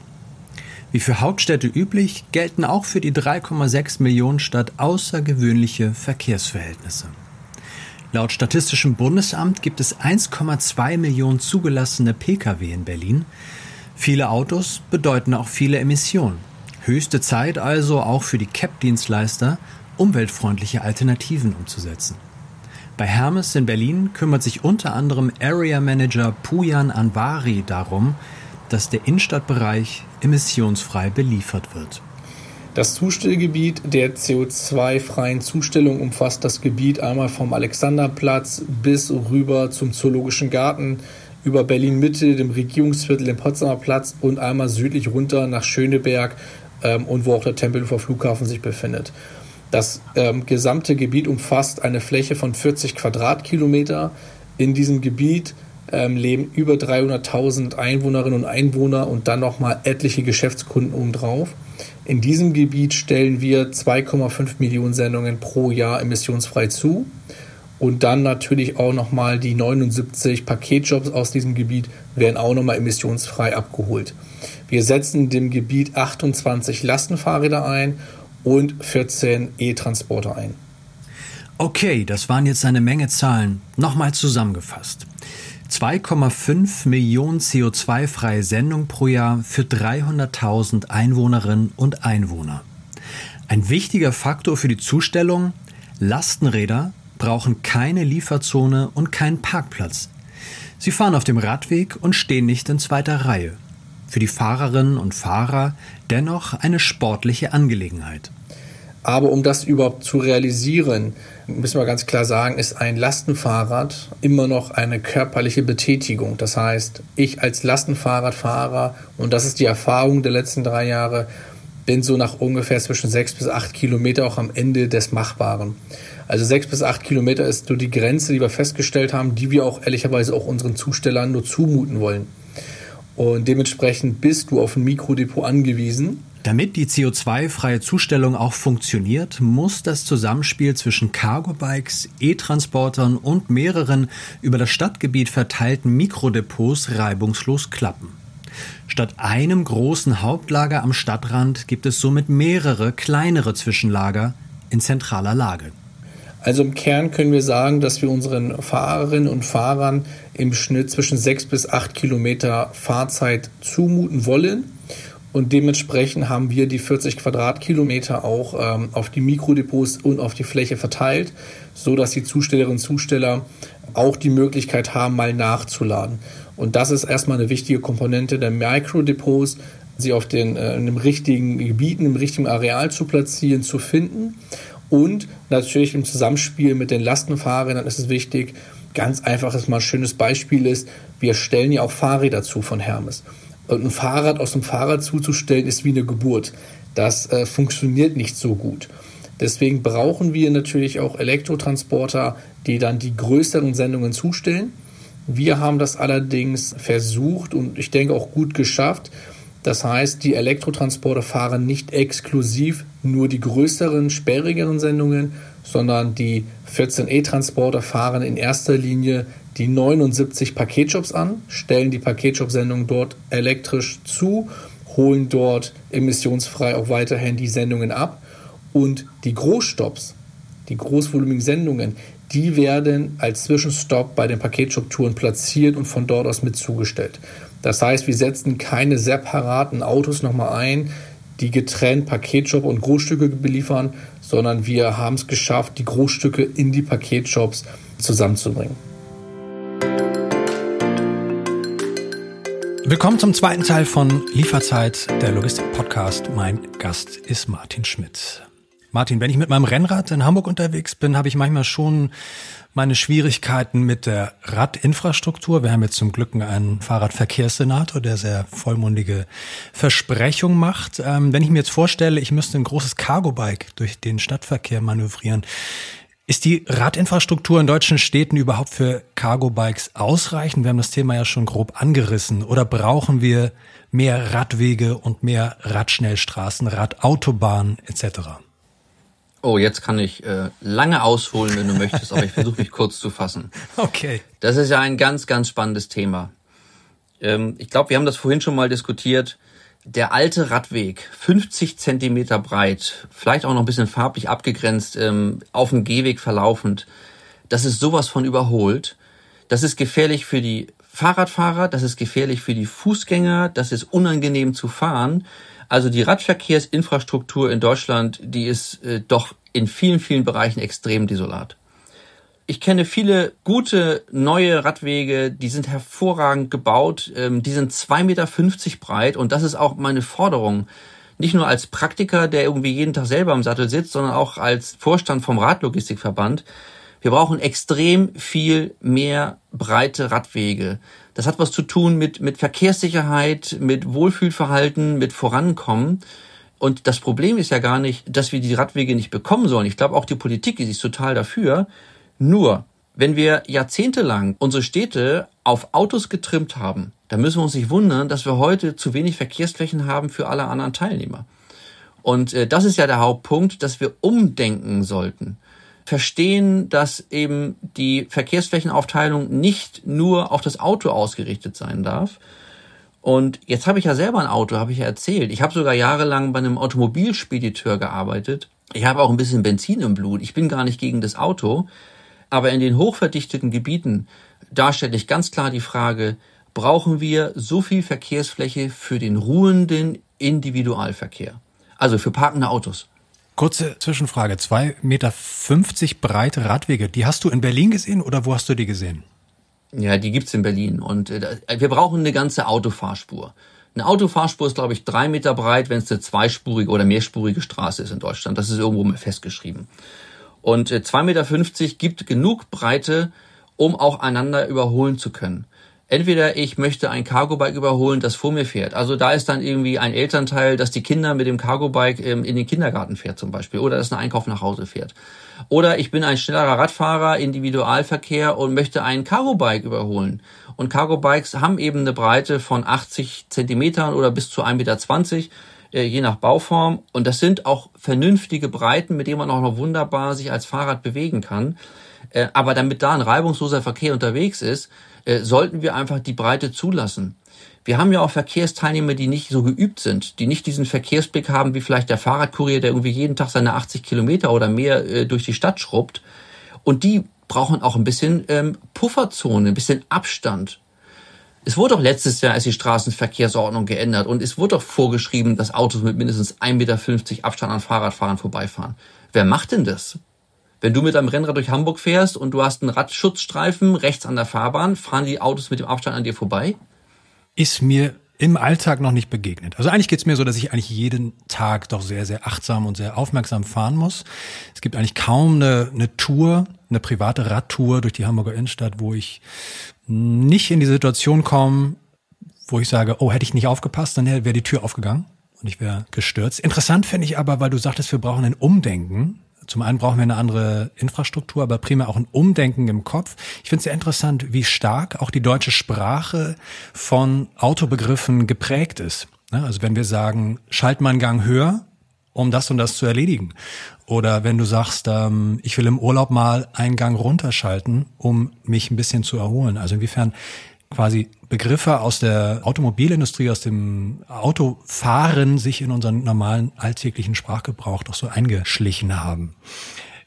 Wie für Hauptstädte üblich, gelten auch für die 3,6 Millionen Stadt außergewöhnliche Verkehrsverhältnisse. Laut Statistischem Bundesamt gibt es 1,2 Millionen zugelassene Pkw in Berlin, Viele Autos bedeuten auch viele Emissionen. Höchste Zeit also auch für die CAP-Dienstleister, umweltfreundliche Alternativen umzusetzen. Bei Hermes in Berlin kümmert sich unter anderem Area Manager Pujan Anvari darum, dass der Innenstadtbereich emissionsfrei beliefert wird. Das Zustellgebiet der CO2-freien Zustellung umfasst das Gebiet einmal vom Alexanderplatz bis rüber zum Zoologischen Garten, über Berlin Mitte, dem Regierungsviertel, dem Potsdamer Platz und einmal südlich runter nach Schöneberg ähm, und wo auch der Tempelhofer Flughafen sich befindet. Das ähm, gesamte Gebiet umfasst eine Fläche von 40 Quadratkilometer. In diesem Gebiet ähm, leben über 300.000 Einwohnerinnen und Einwohner und dann nochmal etliche Geschäftskunden obendrauf. In diesem Gebiet stellen wir 2,5 Millionen Sendungen pro Jahr emissionsfrei zu. Und dann natürlich auch nochmal die 79 Paketjobs aus diesem Gebiet werden auch nochmal emissionsfrei abgeholt. Wir setzen dem Gebiet 28 Lastenfahrräder ein und 14 E-Transporter ein. Okay, das waren jetzt eine Menge Zahlen. Nochmal zusammengefasst. 2,5 Millionen CO2-freie Sendungen pro Jahr für 300.000 Einwohnerinnen und Einwohner. Ein wichtiger Faktor für die Zustellung, Lastenräder brauchen keine Lieferzone und keinen Parkplatz. Sie fahren auf dem Radweg und stehen nicht in zweiter Reihe. Für die Fahrerinnen und Fahrer dennoch eine sportliche Angelegenheit. Aber um das überhaupt zu realisieren, müssen wir ganz klar sagen, ist ein Lastenfahrrad immer noch eine körperliche Betätigung. Das heißt, ich als Lastenfahrradfahrer, und das ist die Erfahrung der letzten drei Jahre, bin so nach ungefähr zwischen sechs bis acht Kilometer auch am Ende des Machbaren. Also sechs bis acht Kilometer ist so die Grenze, die wir festgestellt haben, die wir auch ehrlicherweise auch unseren Zustellern nur zumuten wollen. Und dementsprechend bist du auf ein Mikrodepot angewiesen. Damit die CO2-freie Zustellung auch funktioniert, muss das Zusammenspiel zwischen Cargo-Bikes, E-Transportern und mehreren über das Stadtgebiet verteilten Mikrodepots reibungslos klappen. Statt einem großen Hauptlager am Stadtrand gibt es somit mehrere kleinere Zwischenlager in zentraler Lage. Also im Kern können wir sagen, dass wir unseren Fahrerinnen und Fahrern im Schnitt zwischen sechs bis acht Kilometer Fahrzeit zumuten wollen. Und dementsprechend haben wir die 40 Quadratkilometer auch ähm, auf die Mikrodepots und auf die Fläche verteilt, so dass die Zustellerinnen und Zusteller auch die Möglichkeit haben, mal nachzuladen. Und das ist erstmal eine wichtige Komponente der Mikrodepots, sie auf den äh, in dem richtigen Gebieten, im richtigen Areal zu platzieren, zu finden und natürlich im Zusammenspiel mit den Lastenfahrrädern ist es wichtig, ganz einfaches, mal schönes Beispiel ist, wir stellen ja auch Fahrräder zu von Hermes. Und ein Fahrrad aus dem Fahrrad zuzustellen, ist wie eine Geburt. Das äh, funktioniert nicht so gut. Deswegen brauchen wir natürlich auch Elektrotransporter, die dann die größeren Sendungen zustellen. Wir haben das allerdings versucht und ich denke auch gut geschafft, das heißt, die Elektrotransporter fahren nicht exklusiv nur die größeren, sperrigeren Sendungen, sondern die 14 E-Transporter fahren in erster Linie die 79 Paketjobs an, stellen die Paketjob-Sendungen dort elektrisch zu, holen dort emissionsfrei auch weiterhin die Sendungen ab und die Großstops, die großvolumigen Sendungen, die werden als Zwischenstopp bei den Paketstrukturen platziert und von dort aus mit zugestellt. Das heißt, wir setzen keine separaten Autos nochmal ein, die getrennt Paketshop und Großstücke beliefern, sondern wir haben es geschafft, die Großstücke in die Paketshops zusammenzubringen. Willkommen zum zweiten Teil von Lieferzeit, der Logistik-Podcast. Mein Gast ist Martin Schmidt. Martin, wenn ich mit meinem Rennrad in Hamburg unterwegs bin, habe ich manchmal schon meine Schwierigkeiten mit der Radinfrastruktur. Wir haben jetzt zum Glück einen Fahrradverkehrssenator, der sehr vollmundige Versprechungen macht. Ähm, wenn ich mir jetzt vorstelle, ich müsste ein großes Cargo-Bike durch den Stadtverkehr manövrieren, ist die Radinfrastruktur in deutschen Städten überhaupt für Cargo-Bikes ausreichend? Wir haben das Thema ja schon grob angerissen. Oder brauchen wir mehr Radwege und mehr Radschnellstraßen, Radautobahnen etc.? Oh, jetzt kann ich äh, lange ausholen, wenn du möchtest, aber ich versuche mich kurz zu fassen. [laughs] Okay. Das ist ja ein ganz, ganz spannendes Thema. Ähm, ich glaube, wir haben das vorhin schon mal diskutiert der alte Radweg, 50 Zentimeter breit, vielleicht auch noch ein bisschen farblich abgegrenzt, ähm, auf dem Gehweg verlaufend, das ist sowas von überholt. Das ist gefährlich für die Fahrradfahrer, das ist gefährlich für die Fußgänger, das ist unangenehm zu fahren. Also die Radverkehrsinfrastruktur in Deutschland, die ist äh, doch in vielen, vielen Bereichen extrem desolat. Ich kenne viele gute neue Radwege, die sind hervorragend gebaut, ähm, die sind 2,50 Meter breit und das ist auch meine Forderung. Nicht nur als Praktiker, der irgendwie jeden Tag selber im Sattel sitzt, sondern auch als Vorstand vom Radlogistikverband. Wir brauchen extrem viel mehr breite Radwege. Das hat was zu tun mit, mit Verkehrssicherheit, mit Wohlfühlverhalten, mit Vorankommen. Und das Problem ist ja gar nicht, dass wir die Radwege nicht bekommen sollen. Ich glaube, auch die Politik ist total dafür. Nur, wenn wir jahrzehntelang unsere Städte auf Autos getrimmt haben, dann müssen wir uns nicht wundern, dass wir heute zu wenig Verkehrsflächen haben für alle anderen Teilnehmer. Und äh, das ist ja der Hauptpunkt, dass wir umdenken sollten. Verstehen, dass eben die Verkehrsflächenaufteilung nicht nur auf das Auto ausgerichtet sein darf. Und jetzt habe ich ja selber ein Auto, habe ich ja erzählt. Ich habe sogar jahrelang bei einem Automobilspediteur gearbeitet. Ich habe auch ein bisschen Benzin im Blut. Ich bin gar nicht gegen das Auto. Aber in den hochverdichteten Gebieten, da stelle ich ganz klar die Frage, brauchen wir so viel Verkehrsfläche für den ruhenden Individualverkehr? Also für parkende Autos. Kurze Zwischenfrage. 2,50 Meter breite Radwege. Die hast du in Berlin gesehen oder wo hast du die gesehen? Ja, die gibt's in Berlin. Und äh, wir brauchen eine ganze Autofahrspur. Eine Autofahrspur ist, glaube ich, drei Meter breit, wenn es eine zweispurige oder mehrspurige Straße ist in Deutschland. Das ist irgendwo mal festgeschrieben. Und 2,50 äh, Meter gibt genug Breite, um auch einander überholen zu können. Entweder ich möchte ein Cargo-Bike überholen, das vor mir fährt. Also da ist dann irgendwie ein Elternteil, dass die Kinder mit dem Cargo-Bike ähm, in den Kindergarten fährt zum Beispiel. Oder dass ein Einkauf nach Hause fährt. Oder ich bin ein schnellerer Radfahrer, Individualverkehr und möchte ein Cargo-Bike überholen. Und Cargo-Bikes haben eben eine Breite von 80 Zentimetern oder bis zu 1,20 Meter äh, je nach Bauform. Und das sind auch vernünftige Breiten, mit denen man auch noch wunderbar sich als Fahrrad bewegen kann. Äh, aber damit da ein reibungsloser Verkehr unterwegs ist, äh, sollten wir einfach die Breite zulassen. Wir haben ja auch Verkehrsteilnehmer, die nicht so geübt sind, die nicht diesen Verkehrsblick haben wie vielleicht der Fahrradkurier, der irgendwie jeden Tag seine 80 Kilometer oder mehr durch die Stadt schrubbt. Und die brauchen auch ein bisschen ähm, Pufferzone, ein bisschen Abstand. Es wurde doch letztes Jahr ist die Straßenverkehrsordnung geändert und es wurde doch vorgeschrieben, dass Autos mit mindestens 1,50 Meter Abstand an Fahrradfahrern vorbeifahren. Wer macht denn das? Wenn du mit einem Rennrad durch Hamburg fährst und du hast einen Radschutzstreifen rechts an der Fahrbahn, fahren die Autos mit dem Abstand an dir vorbei? Ist mir im Alltag noch nicht begegnet. Also eigentlich geht's mir so, dass ich eigentlich jeden Tag doch sehr, sehr achtsam und sehr aufmerksam fahren muss. Es gibt eigentlich kaum eine, eine Tour, eine private Radtour durch die Hamburger Innenstadt, wo ich nicht in die Situation komme, wo ich sage, oh, hätte ich nicht aufgepasst, dann wäre die Tür aufgegangen und ich wäre gestürzt. Interessant finde ich aber, weil du sagtest, wir brauchen ein Umdenken. Zum einen brauchen wir eine andere Infrastruktur, aber primär auch ein Umdenken im Kopf. Ich finde es sehr interessant, wie stark auch die deutsche Sprache von Autobegriffen geprägt ist. Also wenn wir sagen, schalt mal einen Gang höher, um das und das zu erledigen. Oder wenn du sagst, ähm, ich will im Urlaub mal einen Gang runterschalten, um mich ein bisschen zu erholen. Also inwiefern quasi Begriffe aus der Automobilindustrie, aus dem Autofahren sich in unseren normalen alltäglichen Sprachgebrauch doch so eingeschlichen haben.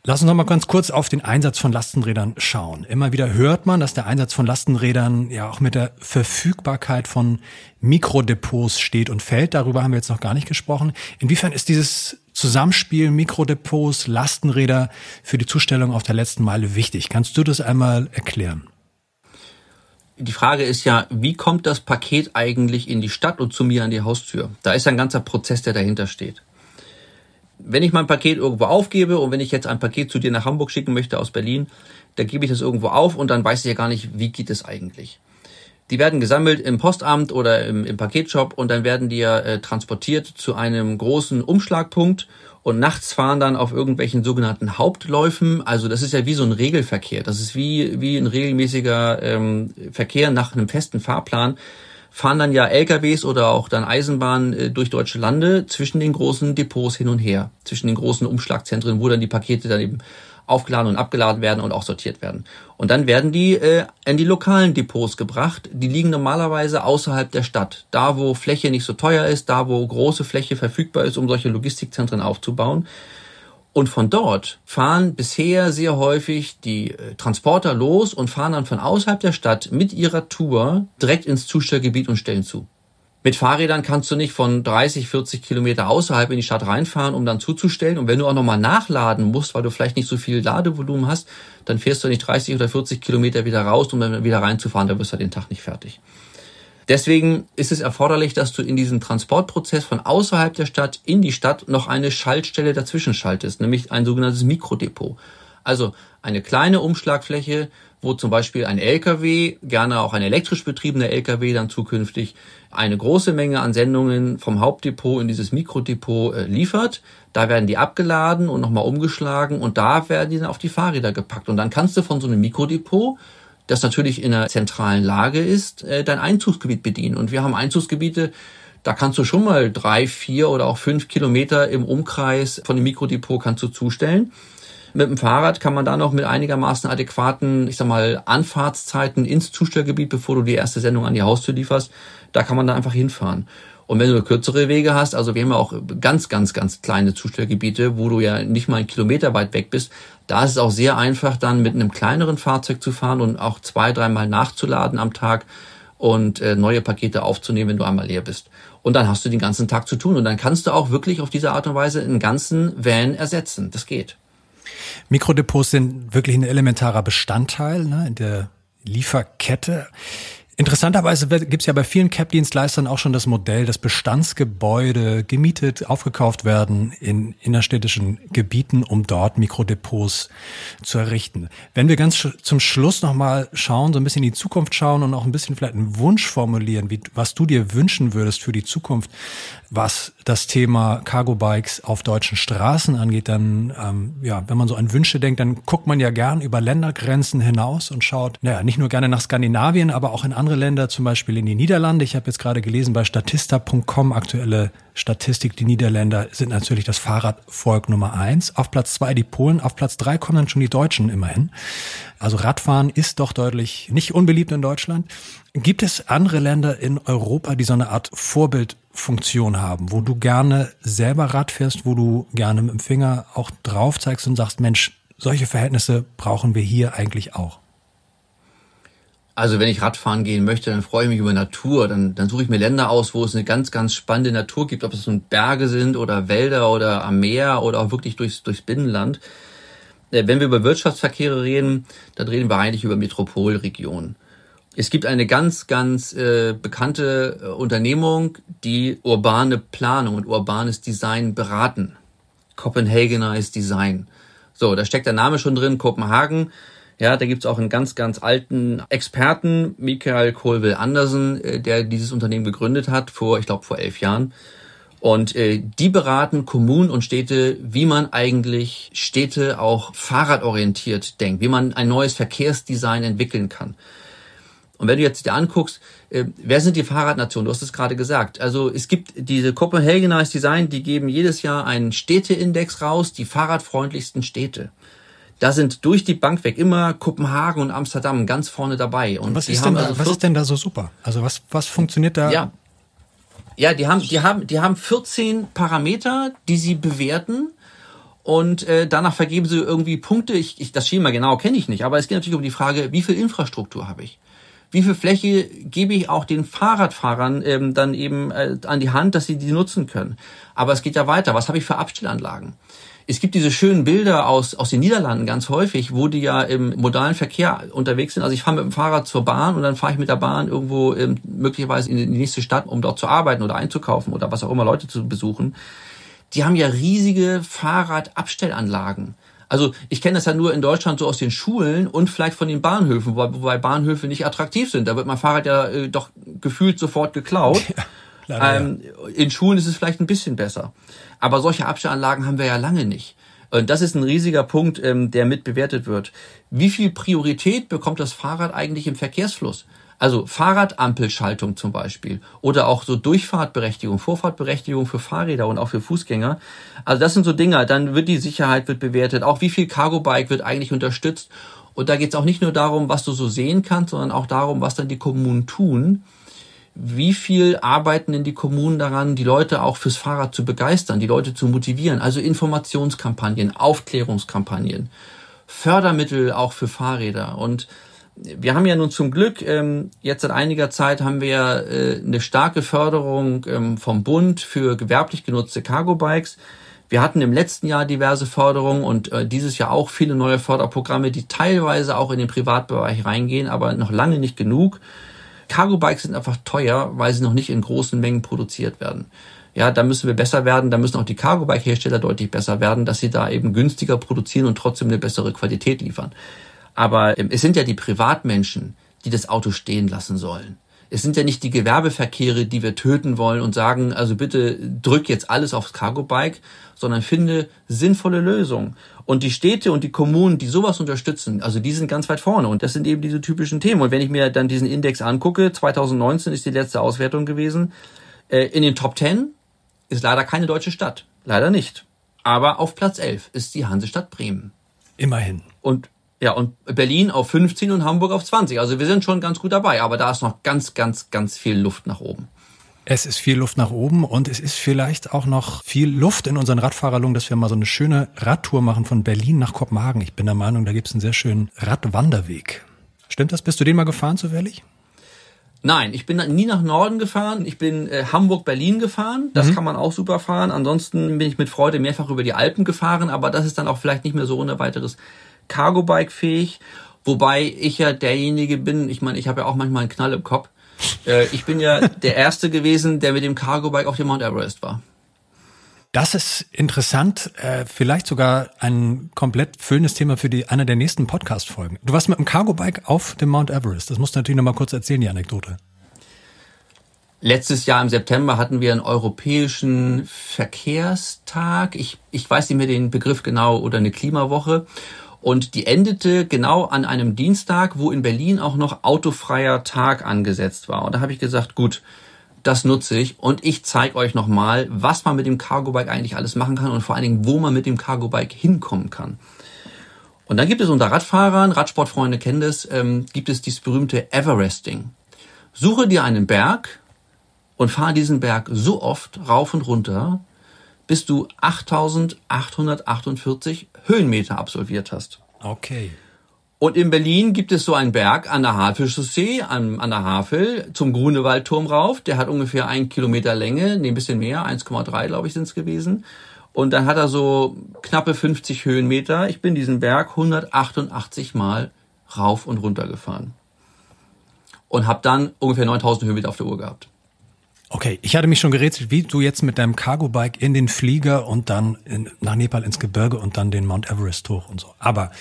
Lass uns noch mal ganz kurz auf den Einsatz von Lastenrädern schauen. Immer wieder hört man, dass der Einsatz von Lastenrädern ja auch mit der Verfügbarkeit von Mikrodepots steht und fällt. Darüber haben wir jetzt noch gar nicht gesprochen. Inwiefern ist dieses Zusammenspiel Mikrodepots, Lastenräder für die Zustellung auf der letzten Meile wichtig? Kannst du das einmal erklären? Die Frage ist ja, wie kommt das Paket eigentlich in die Stadt und zu mir an die Haustür? Da ist ein ganzer Prozess, der dahinter steht wenn ich mein Paket irgendwo aufgebe und wenn ich jetzt ein Paket zu dir nach Hamburg schicken möchte aus Berlin, dann gebe ich das irgendwo auf und dann weiß ich ja gar nicht, wie geht es eigentlich. Die werden gesammelt im Postamt oder im, im Paketshop und dann werden die ja äh, transportiert zu einem großen Umschlagpunkt und nachts fahren dann auf irgendwelchen sogenannten Hauptläufen. Also das ist ja wie so ein Regelverkehr. Das ist wie, wie ein regelmäßiger ähm, Verkehr nach einem festen Fahrplan fahren dann ja LKWs oder auch dann Eisenbahnen äh, durch deutsche Lande zwischen den großen Depots hin und her, zwischen den großen Umschlagzentren, wo dann die Pakete dann eben aufgeladen und abgeladen werden und auch sortiert werden. Und dann werden die äh, in die lokalen Depots gebracht. Die liegen normalerweise außerhalb der Stadt, da wo Fläche nicht so teuer ist, da wo große Fläche verfügbar ist, um solche Logistikzentren aufzubauen. Und von dort fahren bisher sehr häufig die äh, Transporter los und fahren dann von außerhalb der Stadt mit ihrer Tour direkt ins Zustellgebiet und stellen zu. Mit Fahrrädern kannst du nicht von 30, 40 Kilometer außerhalb in die Stadt reinfahren, um dann zuzustellen. Und wenn du auch nochmal nachladen musst, weil du vielleicht nicht so viel Ladevolumen hast, dann fährst du nicht 30 oder 40 Kilometer wieder raus, um dann wieder reinzufahren. Da wirst du den Tag nicht fertig. Deswegen ist es erforderlich, dass du in diesem Transportprozess von außerhalb der Stadt in die Stadt noch eine Schaltstelle dazwischen schaltest, nämlich ein sogenanntes Mikrodepot. Also eine kleine Umschlagfläche, wo zum Beispiel ein LKW, gerne auch ein elektrisch betriebener LKW dann zukünftig, eine große Menge an Sendungen vom Hauptdepot in dieses Mikrodepot äh, liefert. Da werden die abgeladen und nochmal umgeschlagen und da werden die dann auf die Fahrräder gepackt. Und dann kannst du von so einem Mikrodepot das natürlich in einer zentralen Lage ist, äh, dein Einzugsgebiet bedienen. Und wir haben Einzugsgebiete, da kannst du schon mal drei, vier oder auch fünf Kilometer im Umkreis von dem Mikrodepot kannst du zustellen. Mit dem Fahrrad kann man da noch mit einigermaßen adäquaten, ich sag mal, Anfahrtszeiten ins Zustellgebiet, bevor du die erste Sendung an die Haustür lieferst, da kann man da einfach hinfahren. Und wenn du kürzere Wege hast, also wir haben ja auch ganz, ganz, ganz kleine Zustellgebiete, wo du ja nicht mal einen Kilometer weit weg bist, da ist es auch sehr einfach, dann mit einem kleineren Fahrzeug zu fahren und auch zwei, dreimal nachzuladen am Tag und äh, neue Pakete aufzunehmen, wenn du einmal leer bist. Und dann hast du den ganzen Tag zu tun und dann kannst du auch wirklich auf diese Art und Weise einen ganzen Van ersetzen. Das geht. Mikrodepots sind wirklich ein elementarer Bestandteil ne, in der Lieferkette. Interessanterweise gibt es ja bei vielen CAP-Dienstleistern auch schon das Modell, dass Bestandsgebäude gemietet, aufgekauft werden in innerstädtischen Gebieten, um dort Mikrodepots zu errichten. Wenn wir ganz zum Schluss nochmal schauen, so ein bisschen in die Zukunft schauen und auch ein bisschen vielleicht einen Wunsch formulieren, wie, was du dir wünschen würdest für die Zukunft, was das Thema Cargo Bikes auf deutschen Straßen angeht, dann, ähm, ja, wenn man so an Wünsche denkt, dann guckt man ja gern über Ländergrenzen hinaus und schaut, naja, nicht nur gerne nach Skandinavien, aber auch in andere Länder, zum Beispiel in die Niederlande. Ich habe jetzt gerade gelesen bei statista.com aktuelle Statistik, die Niederländer sind natürlich das Fahrradvolk Nummer eins. Auf Platz zwei die Polen, auf Platz drei kommen dann schon die Deutschen immerhin. Also Radfahren ist doch deutlich nicht unbeliebt in Deutschland. Gibt es andere Länder in Europa, die so eine Art Vorbildfunktion haben, wo du gerne selber Rad fährst, wo du gerne mit dem Finger auch drauf zeigst und sagst, Mensch, solche Verhältnisse brauchen wir hier eigentlich auch? Also wenn ich Radfahren gehen möchte, dann freue ich mich über Natur. Dann, dann suche ich mir Länder aus, wo es eine ganz, ganz spannende Natur gibt, ob es nun Berge sind oder Wälder oder am Meer oder auch wirklich durchs, durchs Binnenland. Äh, wenn wir über Wirtschaftsverkehre reden, dann reden wir eigentlich über Metropolregionen. Es gibt eine ganz, ganz äh, bekannte äh, Unternehmung, die urbane Planung und urbanes Design beraten. Copenhagenized Design. So, da steckt der Name schon drin, Kopenhagen. Ja, da gibt's auch einen ganz, ganz alten Experten, Michael Colville Andersen, äh, der dieses Unternehmen gegründet hat, vor, ich glaube, vor elf Jahren. Und äh, die beraten Kommunen und Städte, wie man eigentlich Städte auch fahrradorientiert denkt, wie man ein neues Verkehrsdesign entwickeln kann. Und wenn du jetzt dir anguckst, äh, wer sind die Fahrradnationen? Du hast es gerade gesagt. Also es gibt diese Copenhagenized Design, die geben jedes Jahr einen Städteindex raus, die fahrradfreundlichsten Städte. Da sind durch die Bank weg immer Kopenhagen und Amsterdam ganz vorne dabei. Und was, ist denn, also was ist denn da so super? Also was, was funktioniert da? Ja. Ja, die haben, die haben, die haben 14 Parameter, die sie bewerten und äh, danach vergeben sie irgendwie Punkte. Ich, ich, das Schema genau kenne ich nicht, aber es geht natürlich um die Frage, wie viel Infrastruktur habe ich? Wie viel Fläche gebe ich auch den Fahrradfahrern ähm, dann eben äh, an die Hand, dass sie die nutzen können? Aber es geht ja weiter. Was habe ich für Abstellanlagen? Es gibt diese schönen Bilder aus, aus den Niederlanden ganz häufig, wo die ja im modalen Verkehr unterwegs sind. Also ich fahre mit dem Fahrrad zur Bahn und dann fahre ich mit der Bahn irgendwo ähm, möglicherweise in die nächste Stadt, um dort zu arbeiten oder einzukaufen oder was auch immer Leute zu besuchen. Die haben ja riesige Fahrradabstellanlagen. Also ich kenne das ja nur in Deutschland so aus den Schulen und vielleicht von den Bahnhöfen, wobei Bahnhöfe nicht attraktiv sind. Da wird mein Fahrrad ja äh, doch gefühlt sofort geklaut. [laughs] Ja, ähm. In Schulen ist es vielleicht ein bisschen besser. Aber solche Abstellanlagen haben wir ja lange nicht. Und das ist ein riesiger Punkt, ähm, der mit bewertet wird. Wie viel Priorität bekommt das Fahrrad eigentlich im Verkehrsfluss? Also Fahrradampelschaltung zum Beispiel oder auch so Durchfahrtberechtigung, Vorfahrtberechtigung für Fahrräder und auch für Fußgänger. Also das sind so Dinge. Dann wird die Sicherheit wird bewertet. Auch wie viel Cargo Bike wird eigentlich unterstützt. Und da geht es auch nicht nur darum, was du so sehen kannst, sondern auch darum, was dann die Kommunen tun. Wie viel arbeiten denn die Kommunen daran, die Leute auch fürs Fahrrad zu begeistern, die Leute zu motivieren? Also Informationskampagnen, Aufklärungskampagnen, Fördermittel auch für Fahrräder und wir haben ja nun zum Glück ähm, jetzt seit einiger Zeit haben wir äh, eine starke Förderung ähm, vom Bund für gewerblich genutzte Cargo Bikes. Wir hatten im letzten Jahr diverse Förderungen und äh, dieses Jahr auch viele neue Förderprogramme, die teilweise auch in den Privatbereich reingehen, aber noch lange nicht genug. Cargo Bikes sind einfach teuer, weil sie noch nicht in großen Mengen produziert werden. Ja, da müssen wir besser werden, da müssen auch die Cargo Bike Hersteller deutlich besser werden, dass sie da eben günstiger produzieren und trotzdem eine bessere Qualität liefern. Aber ähm, es sind ja die Privatmenschen, die das Auto stehen lassen sollen. Es sind ja nicht die Gewerbeverkehre, die wir töten wollen und sagen, also bitte drück jetzt alles aufs Cargo-Bike, sondern finde sinnvolle Lösungen. Und die Städte und die Kommunen, die sowas unterstützen, also die sind ganz weit vorne. Und das sind eben diese typischen Themen. Und wenn ich mir dann diesen Index angucke, 2019 ist die letzte Auswertung gewesen, äh, in den Top 10 ist leider keine deutsche Stadt. Leider nicht. Aber auf Platz 11 ist die Hansestadt Bremen. Immerhin. Und ja, und Berlin auf 15 und Hamburg auf 20. Also wir sind schon ganz gut dabei, aber da ist noch ganz, ganz, ganz viel Luft nach oben. Es ist viel Luft nach oben und es ist vielleicht auch noch viel Luft in unseren Radfahrerlungen, dass wir mal so eine schöne Radtour machen von Berlin nach Kopenhagen. Ich bin der Meinung, da gibt es einen sehr schönen Radwanderweg. Stimmt das? Bist du den mal gefahren zufällig? Nein, ich bin nie nach Norden gefahren. Ich bin äh, Hamburg-Berlin gefahren. Das mhm. kann man auch super fahren. Ansonsten bin ich mit Freude mehrfach über die Alpen gefahren, aber das ist dann auch vielleicht nicht mehr so ohne weiteres Cargo-Bike fähig, wobei ich ja derjenige bin, ich meine, ich habe ja auch manchmal einen Knall im Kopf. Äh, ich bin ja [laughs] der Erste gewesen, der mit dem Cargo-Bike auf dem Mount Everest war. Das ist interessant, äh, vielleicht sogar ein komplett füllendes Thema für die einer der nächsten Podcast-Folgen. Du warst mit dem Cargo-Bike auf dem Mount Everest. Das musst du natürlich noch mal kurz erzählen, die Anekdote. Letztes Jahr im September hatten wir einen europäischen Verkehrstag. Ich, ich weiß nicht mehr den Begriff genau oder eine Klimawoche. Und die endete genau an einem Dienstag, wo in Berlin auch noch autofreier Tag angesetzt war. Und da habe ich gesagt, gut, das nutze ich und ich zeige euch nochmal, was man mit dem Cargo Bike eigentlich alles machen kann und vor allen Dingen, wo man mit dem Cargo Bike hinkommen kann. Und dann gibt es unter Radfahrern, Radsportfreunde kennen das, ähm, gibt es dieses berühmte Everesting. Suche dir einen Berg und fahr diesen Berg so oft rauf und runter, bis du 8848 Höhenmeter absolviert hast. Okay. Und in Berlin gibt es so einen Berg an der Havelchaussee, an, an der Havel, zum Grunewaldturm rauf. Der hat ungefähr ein Kilometer Länge, nee, ein bisschen mehr, 1,3 glaube ich sind es gewesen. Und dann hat er so knappe 50 Höhenmeter. Ich bin diesen Berg 188 Mal rauf und runter gefahren. Und habe dann ungefähr 9000 Höhenmeter auf der Uhr gehabt. Okay, ich hatte mich schon gerätselt, wie du jetzt mit deinem Cargo-Bike in den Flieger und dann in, nach Nepal ins Gebirge und dann den Mount Everest hoch und so. Aber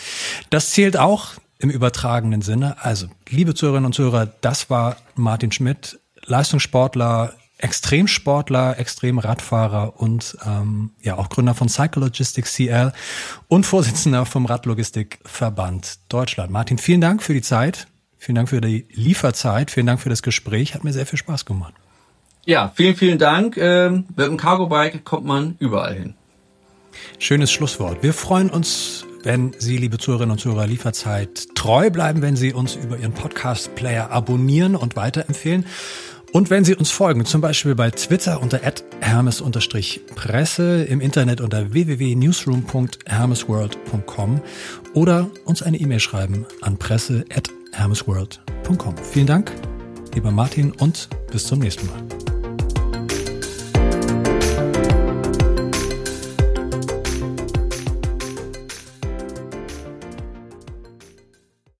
das zählt auch im übertragenen Sinne. Also, liebe Zuhörerinnen und Zuhörer, das war Martin Schmidt, Leistungssportler, Extremsportler, Extremradfahrer und ähm, ja auch Gründer von Cyclogistics CL und Vorsitzender vom Radlogistikverband Deutschland. Martin, vielen Dank für die Zeit, vielen Dank für die Lieferzeit, vielen Dank für das Gespräch, hat mir sehr viel Spaß gemacht. Ja, vielen, vielen Dank. Ähm, mit dem Cargo-Bike kommt man überall hin. Schönes Schlusswort. Wir freuen uns, wenn Sie, liebe Zuhörerinnen und Zuhörer, Lieferzeit treu bleiben, wenn Sie uns über Ihren Podcast-Player abonnieren und weiterempfehlen. Und wenn Sie uns folgen, zum Beispiel bei Twitter unter hermes-presse, im Internet unter www.newsroom.hermesworld.com oder uns eine E-Mail schreiben an presse.hermesworld.com. Vielen Dank, lieber Martin, und bis zum nächsten Mal.